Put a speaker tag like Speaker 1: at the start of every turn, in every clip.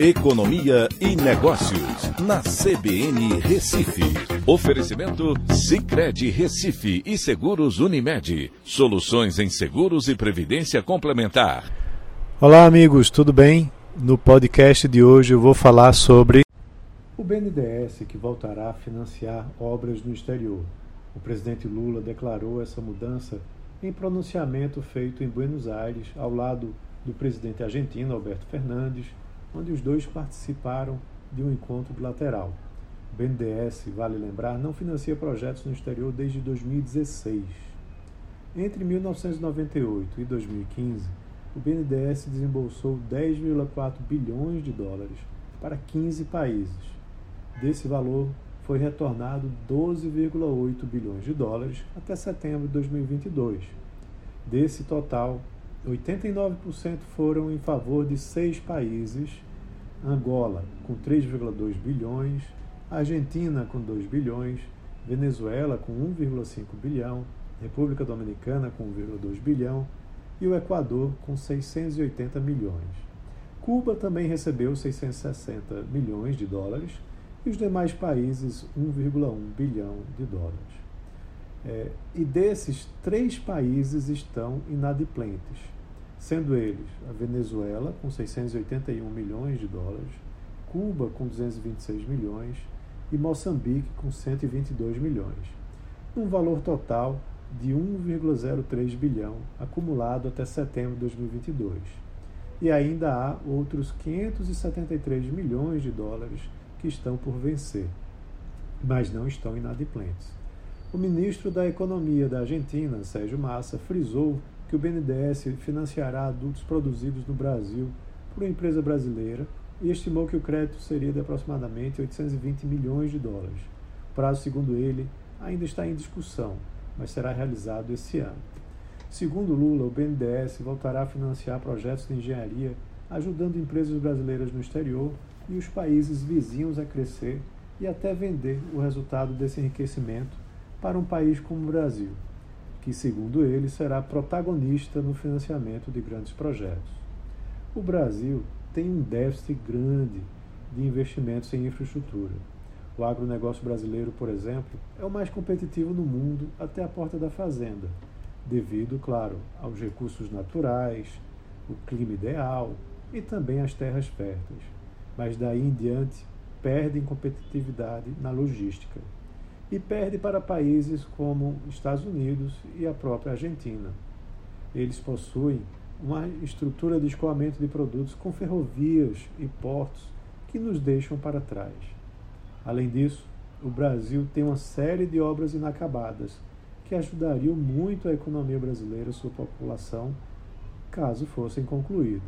Speaker 1: Economia e Negócios, na CBN Recife. Oferecimento Cicred Recife e Seguros Unimed. Soluções em seguros e previdência complementar.
Speaker 2: Olá, amigos, tudo bem? No podcast de hoje eu vou falar sobre o BNDES que voltará a financiar obras no exterior. O presidente Lula declarou essa mudança em pronunciamento feito em Buenos Aires, ao lado do presidente argentino Alberto Fernandes onde os dois participaram de um encontro bilateral. O BNDES, vale lembrar, não financia projetos no exterior desde 2016. Entre 1998 e 2015, o BNDES desembolsou 10,4 bilhões de dólares para 15 países. Desse valor, foi retornado 12,8 bilhões de dólares até setembro de 2022. Desse total, 89% foram em favor de seis países: Angola, com 3,2 bilhões, Argentina, com 2 bilhões, Venezuela, com 1,5 bilhão, República Dominicana, com 1,2 bilhão e o Equador, com 680 milhões. Cuba também recebeu 660 milhões de dólares e os demais países 1,1 bilhão de dólares. É, e desses, três países estão inadimplentes, sendo eles a Venezuela, com 681 milhões de dólares, Cuba, com 226 milhões, e Moçambique, com 122 milhões, num valor total de 1,03 bilhão acumulado até setembro de 2022. E ainda há outros 573 milhões de dólares que estão por vencer, mas não estão inadimplentes. O ministro da Economia da Argentina, Sérgio Massa, frisou que o BNDES financiará adultos produzidos no Brasil por uma empresa brasileira e estimou que o crédito seria de aproximadamente 820 milhões de dólares. O prazo, segundo ele, ainda está em discussão, mas será realizado esse ano. Segundo Lula, o BNDES voltará a financiar projetos de engenharia, ajudando empresas brasileiras no exterior e os países vizinhos a crescer e até vender o resultado desse enriquecimento para um país como o Brasil, que, segundo ele, será protagonista no financiamento de grandes projetos. O Brasil tem um déficit grande de investimentos em infraestrutura. O agronegócio brasileiro, por exemplo, é o mais competitivo no mundo até a porta da fazenda, devido, claro, aos recursos naturais, o clima ideal e também às terras férteis. Mas daí em diante perde em competitividade na logística e perde para países como Estados Unidos e a própria Argentina. Eles possuem uma estrutura de escoamento de produtos com ferrovias e portos que nos deixam para trás. Além disso, o Brasil tem uma série de obras inacabadas que ajudariam muito a economia brasileira e sua população caso fossem concluídas.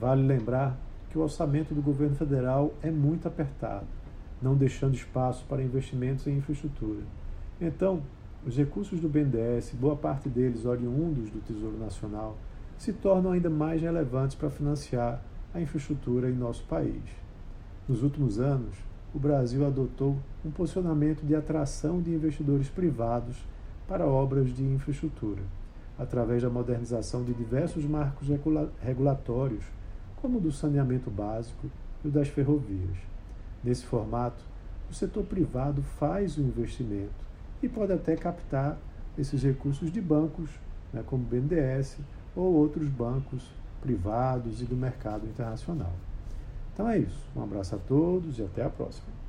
Speaker 2: Vale lembrar que o orçamento do governo federal é muito apertado não deixando espaço para investimentos em infraestrutura. Então, os recursos do BNDES, boa parte deles oriundos do Tesouro Nacional, se tornam ainda mais relevantes para financiar a infraestrutura em nosso país. Nos últimos anos, o Brasil adotou um posicionamento de atração de investidores privados para obras de infraestrutura, através da modernização de diversos marcos regulatórios, como o do saneamento básico e o das ferrovias. Nesse formato, o setor privado faz o investimento e pode até captar esses recursos de bancos, né, como o BNDES ou outros bancos privados e do mercado internacional. Então é isso. Um abraço a todos e até a próxima.